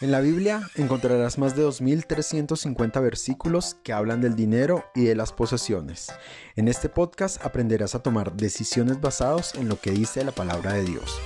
En la Biblia encontrarás más de 2.350 versículos que hablan del dinero y de las posesiones. En este podcast aprenderás a tomar decisiones basadas en lo que dice la palabra de Dios.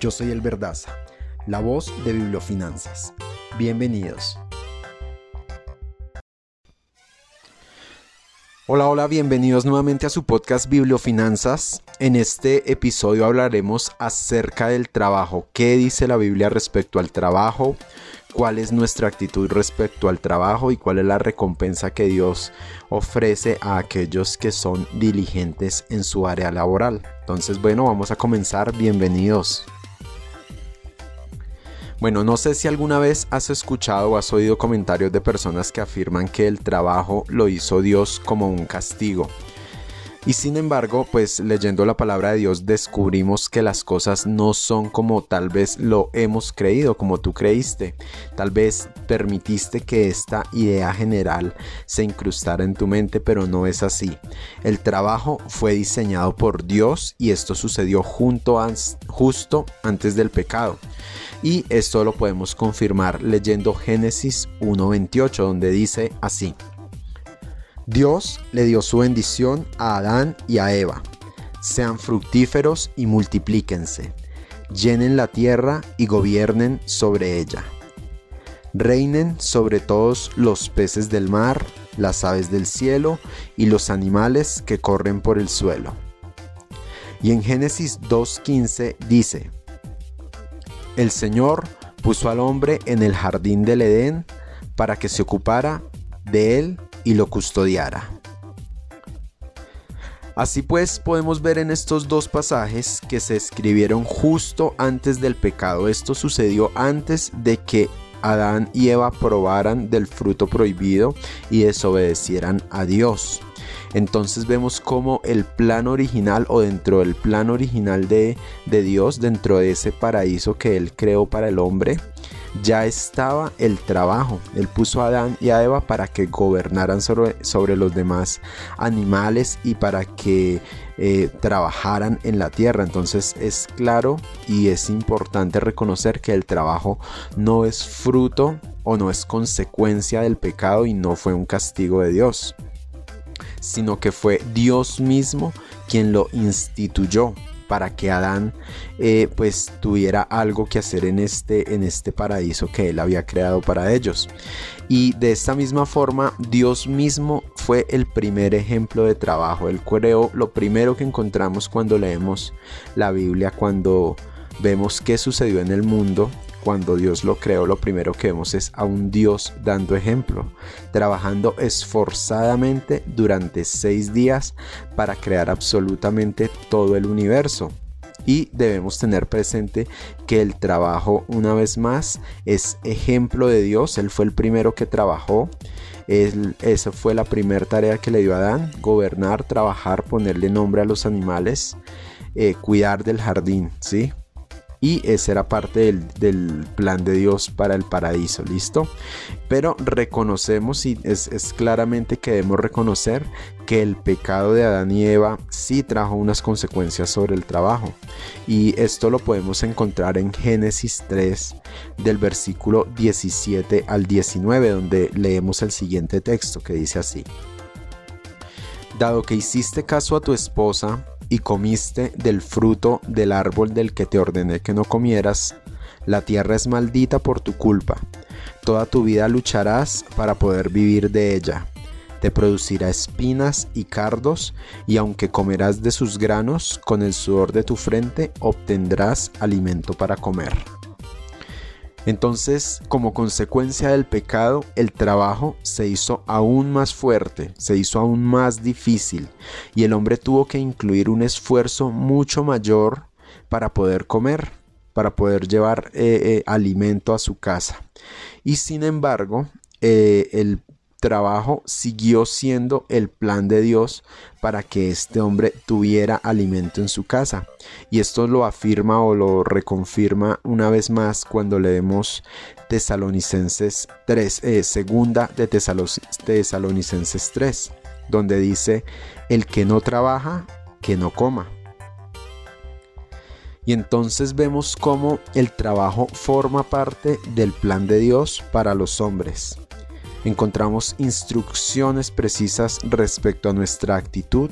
Yo soy el Verdaza, la voz de Bibliofinanzas. Bienvenidos. Hola, hola, bienvenidos nuevamente a su podcast Bibliofinanzas. En este episodio hablaremos acerca del trabajo. ¿Qué dice la Biblia respecto al trabajo? ¿Cuál es nuestra actitud respecto al trabajo y cuál es la recompensa que Dios ofrece a aquellos que son diligentes en su área laboral? Entonces, bueno, vamos a comenzar. Bienvenidos. Bueno, no sé si alguna vez has escuchado o has oído comentarios de personas que afirman que el trabajo lo hizo Dios como un castigo. Y sin embargo, pues leyendo la palabra de Dios descubrimos que las cosas no son como tal vez lo hemos creído, como tú creíste. Tal vez permitiste que esta idea general se incrustara en tu mente, pero no es así. El trabajo fue diseñado por Dios y esto sucedió justo antes del pecado. Y esto lo podemos confirmar leyendo Génesis 1.28, donde dice así. Dios le dio su bendición a Adán y a Eva. Sean fructíferos y multiplíquense. Llenen la tierra y gobiernen sobre ella. Reinen sobre todos los peces del mar, las aves del cielo y los animales que corren por el suelo. Y en Génesis 2.15 dice, El Señor puso al hombre en el jardín del Edén para que se ocupara de él y lo custodiara. Así pues, podemos ver en estos dos pasajes que se escribieron justo antes del pecado. Esto sucedió antes de que Adán y Eva probaran del fruto prohibido y desobedecieran a Dios. Entonces vemos como el plan original o dentro del plan original de, de Dios, dentro de ese paraíso que Él creó para el hombre, ya estaba el trabajo. Él puso a Adán y a Eva para que gobernaran sobre, los demás animales y para que eh, trabajaran en la tierra. Entonces es claro y es importante reconocer que el trabajo no es fruto o no es consecuencia del pecado y no fue un castigo de Dios, sino que fue Dios mismo quien lo instituyó para que Adán eh, pues tuviera algo que hacer en este, en este paraíso que él había creado para ellos. Y de esta misma forma Dios mismo fue el primer ejemplo de trabajo. Él creó lo primero que encontramos cuando leemos la Biblia, cuando vemos qué sucedió en el mundo cuando Dios lo creó, lo primero que vemos es a un Dios dando ejemplo, trabajando esforzadamente durante seis días para crear absolutamente todo el universo. Y debemos tener presente que el trabajo, una vez más, es ejemplo de Dios. Él fue el primero que trabajó. esa fue la primera tarea que le dio a Adán, gobernar, trabajar, ponerle nombre a los animales, eh, cuidar del jardín, ¿sí? Y ese era parte del, plan de Dios para el paraíso, ¿listo? Pero reconocemos y es, es, claramente que debemos reconocer que el pecado de Adán y Eva sí trajo unas consecuencias sobre el trabajo y esto lo podemos encontrar en Génesis 3 del versículo 17 al 19 donde leemos el siguiente texto que dice así. Dado que hiciste caso a tu esposa, y comiste del fruto del árbol del que te ordené que no comieras, la tierra es maldita por tu culpa. Toda tu vida lucharás para poder vivir de ella. Te producirá espinas y cardos, y aunque comerás de sus granos, con el sudor de tu frente obtendrás alimento para comer. Entonces, como consecuencia del pecado, el trabajo se hizo aún más fuerte, se hizo aún más difícil, y el hombre tuvo que incluir un esfuerzo mucho mayor para poder comer, para poder llevar eh, eh, alimento a su casa. Y sin embargo, eh, el trabajo siguió siendo el plan de Dios para que este hombre tuviera alimento en su casa. Y esto lo afirma o lo reconfirma una vez más cuando leemos Tesalonicenses 3, eh, segunda de Tesalonicenses 3, donde dice, el que no trabaja, que no coma. Y entonces vemos cómo el trabajo forma parte del plan de Dios para los hombres. Encontramos instrucciones precisas respecto a nuestra actitud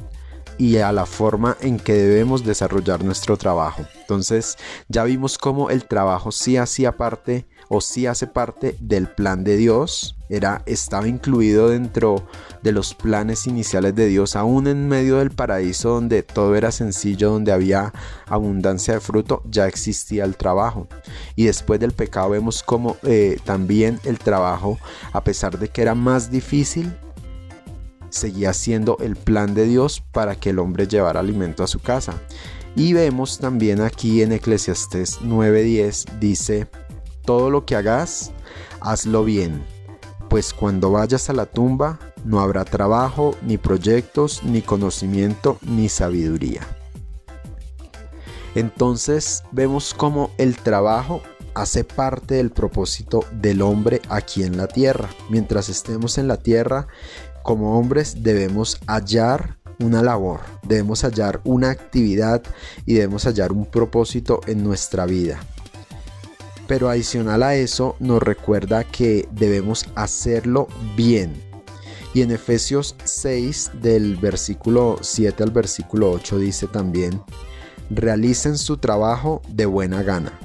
y a la forma en que debemos desarrollar nuestro trabajo. Entonces ya vimos cómo el trabajo sí hacía parte o sí hace parte del plan de Dios, era, estaba incluido dentro de los planes iniciales de Dios, aún en medio del paraíso donde todo era sencillo, donde había abundancia de fruto, ya existía el trabajo. Y después del pecado vemos como eh, también el trabajo, a pesar de que era más difícil, seguía siendo el plan de Dios para que el hombre llevara alimento a su casa. Y vemos también aquí en Eclesiastés 9:10 dice, todo lo que hagas, hazlo bien, pues cuando vayas a la tumba no habrá trabajo, ni proyectos, ni conocimiento, ni sabiduría. Entonces vemos cómo el trabajo hace parte del propósito del hombre aquí en la tierra. Mientras estemos en la tierra, como hombres debemos hallar una labor, debemos hallar una actividad y debemos hallar un propósito en nuestra vida. Pero adicional a eso nos recuerda que debemos hacerlo bien. Y en Efesios 6 del versículo 7 al versículo 8 dice también, realicen su trabajo de buena gana,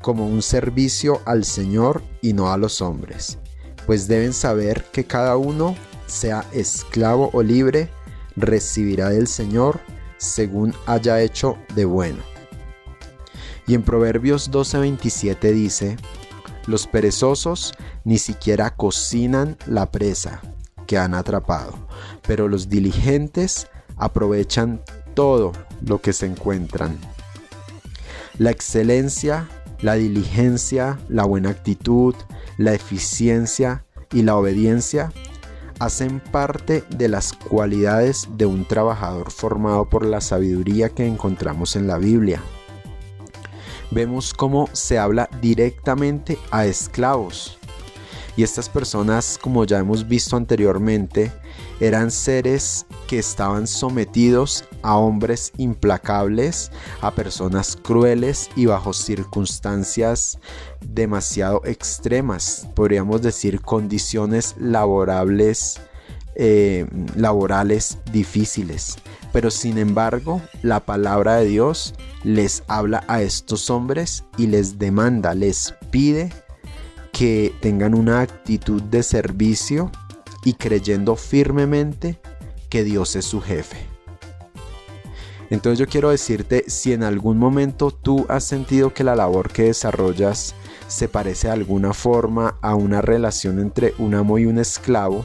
como un servicio al Señor y no a los hombres, pues deben saber que cada uno, sea esclavo o libre, recibirá del Señor según haya hecho de bueno y en Proverbios 12:27 dice, los perezosos ni siquiera cocinan la presa que han atrapado, pero los diligentes aprovechan todo lo que se encuentran. La excelencia, la diligencia, la buena actitud, la eficiencia y la obediencia hacen parte de las cualidades de un trabajador formado por la sabiduría que encontramos en la Biblia vemos cómo se habla directamente a esclavos. Y estas personas, como ya hemos visto anteriormente, eran seres que estaban sometidos a hombres implacables, a personas crueles y bajo circunstancias demasiado extremas, podríamos decir condiciones laborables, eh, laborales difíciles. Pero sin embargo, la palabra de Dios les habla a estos hombres y les demanda, les pide que tengan una actitud de servicio y creyendo firmemente que Dios es su jefe. Entonces yo quiero decirte, si en algún momento tú has sentido que la labor que desarrollas se parece de alguna forma a una relación entre un amo y un esclavo,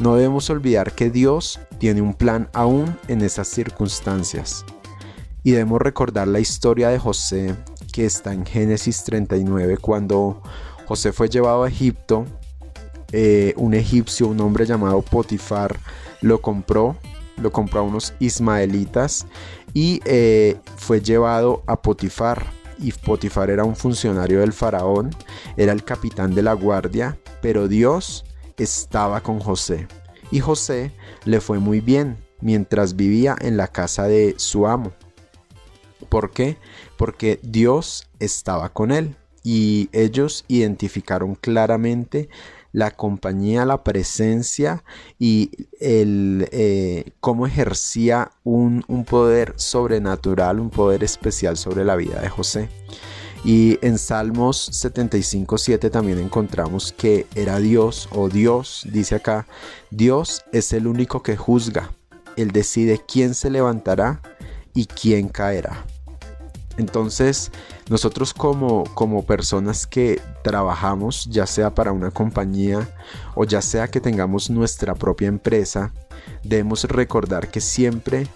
no debemos olvidar que Dios tiene un plan aún en esas circunstancias. Y debemos recordar la historia de José que está en Génesis 39 cuando José fue llevado a Egipto. Eh, un egipcio, un hombre llamado Potifar, lo compró, lo compró a unos ismaelitas y eh, fue llevado a Potifar. Y Potifar era un funcionario del faraón, era el capitán de la guardia, pero Dios estaba con José. Y José le fue muy bien mientras vivía en la casa de su amo. ¿Por qué? Porque Dios estaba con él y ellos identificaron claramente la compañía, la presencia y el, eh, cómo ejercía un, un poder sobrenatural, un poder especial sobre la vida de José. Y en Salmos 75.7 también encontramos que era Dios o Dios, dice acá, Dios es el único que juzga. Él decide quién se levantará y quién caerá. Entonces, nosotros como, como personas que trabajamos, ya sea para una compañía o ya sea que tengamos nuestra propia empresa, debemos recordar que siempre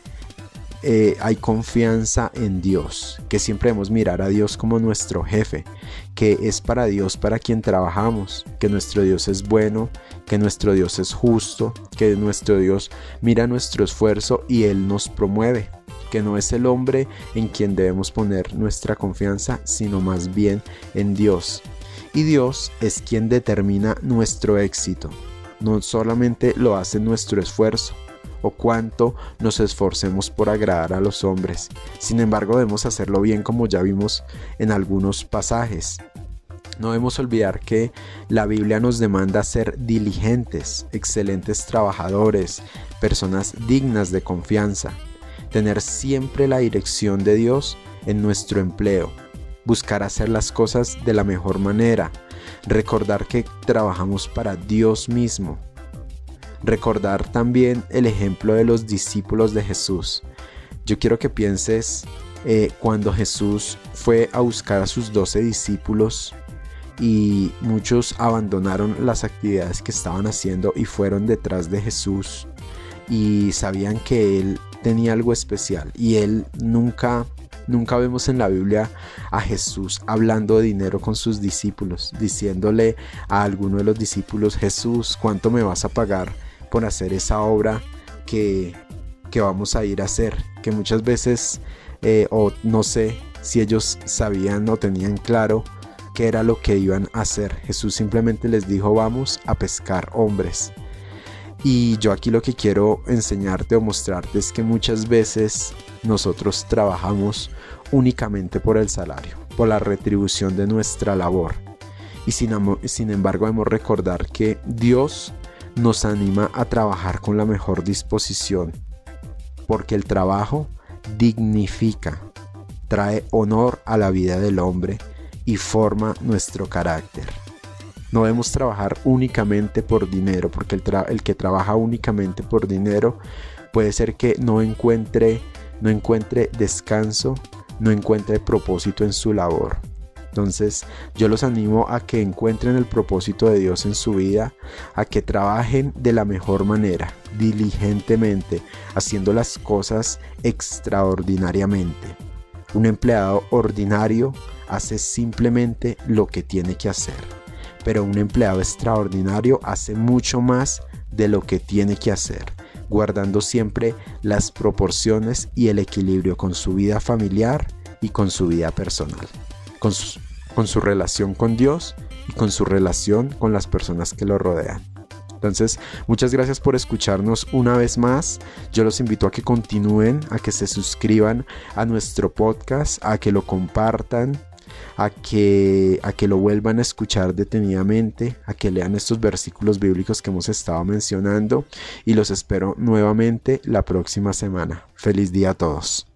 eh, hay confianza en Dios, que siempre debemos mirar a Dios como nuestro jefe, que es para Dios para quien trabajamos, que nuestro Dios es bueno, que nuestro Dios es justo, que nuestro Dios mira nuestro esfuerzo y Él nos promueve, que no es el hombre en quien debemos poner nuestra confianza, sino más bien en Dios. Y Dios es quien determina nuestro éxito, no solamente lo hace nuestro esfuerzo, o cuánto nos esforcemos por agradar a los hombres. Sin embargo, debemos hacerlo bien como ya vimos en algunos pasajes. No debemos olvidar que la Biblia nos demanda ser diligentes, excelentes trabajadores, personas dignas de confianza, tener siempre la dirección de Dios en nuestro empleo, buscar hacer las cosas de la mejor manera, recordar que trabajamos para Dios mismo, recordar también el ejemplo de los discípulos de Jesús. Yo quiero que pienses eh, cuando Jesús fue a buscar a sus doce discípulos y muchos abandonaron las actividades que estaban haciendo y fueron detrás de Jesús y sabían que él tenía algo especial y él nunca nunca vemos en la Biblia a Jesús hablando de dinero con sus discípulos, diciéndole a alguno de los discípulos, Jesús, ¿cuánto me vas a pagar por hacer esa obra que, que vamos a ir a hacer? Que muchas veces, eh, o no sé si ellos sabían o tenían claro, qué era lo que iban a hacer. Jesús simplemente les dijo, vamos a pescar hombres. Y yo aquí lo que quiero enseñarte o mostrarte es que muchas veces nosotros trabajamos únicamente por el salario, por la retribución de nuestra labor. Y sin, embargo debemos recordar que Dios nos anima a trabajar con la mejor disposición, porque el trabajo dignifica, trae honor a la vida del hombre y forma nuestro carácter. No debemos trabajar únicamente por dinero, porque el, que trabaja únicamente por dinero puede ser que no encuentre, no encuentre descanso, no encuentre propósito en su labor. Entonces yo los animo a que encuentren el propósito de Dios en su vida, a que trabajen de la mejor manera, diligentemente, haciendo las cosas extraordinariamente. Un empleado ordinario hace simplemente lo que tiene que hacer, pero un empleado extraordinario hace mucho más de lo que tiene que hacer, guardando siempre las proporciones y el equilibrio con su vida familiar y con su vida personal, con su, con su relación con Dios y con su relación con las personas que lo rodean. Entonces, muchas gracias por escucharnos una vez más. Yo los invito a que continúen, a que se suscriban a nuestro podcast, a que lo compartan, a que, a que lo vuelvan a escuchar detenidamente, a que lean estos versículos bíblicos que hemos estado mencionando y los espero nuevamente la próxima semana. Feliz día a todos.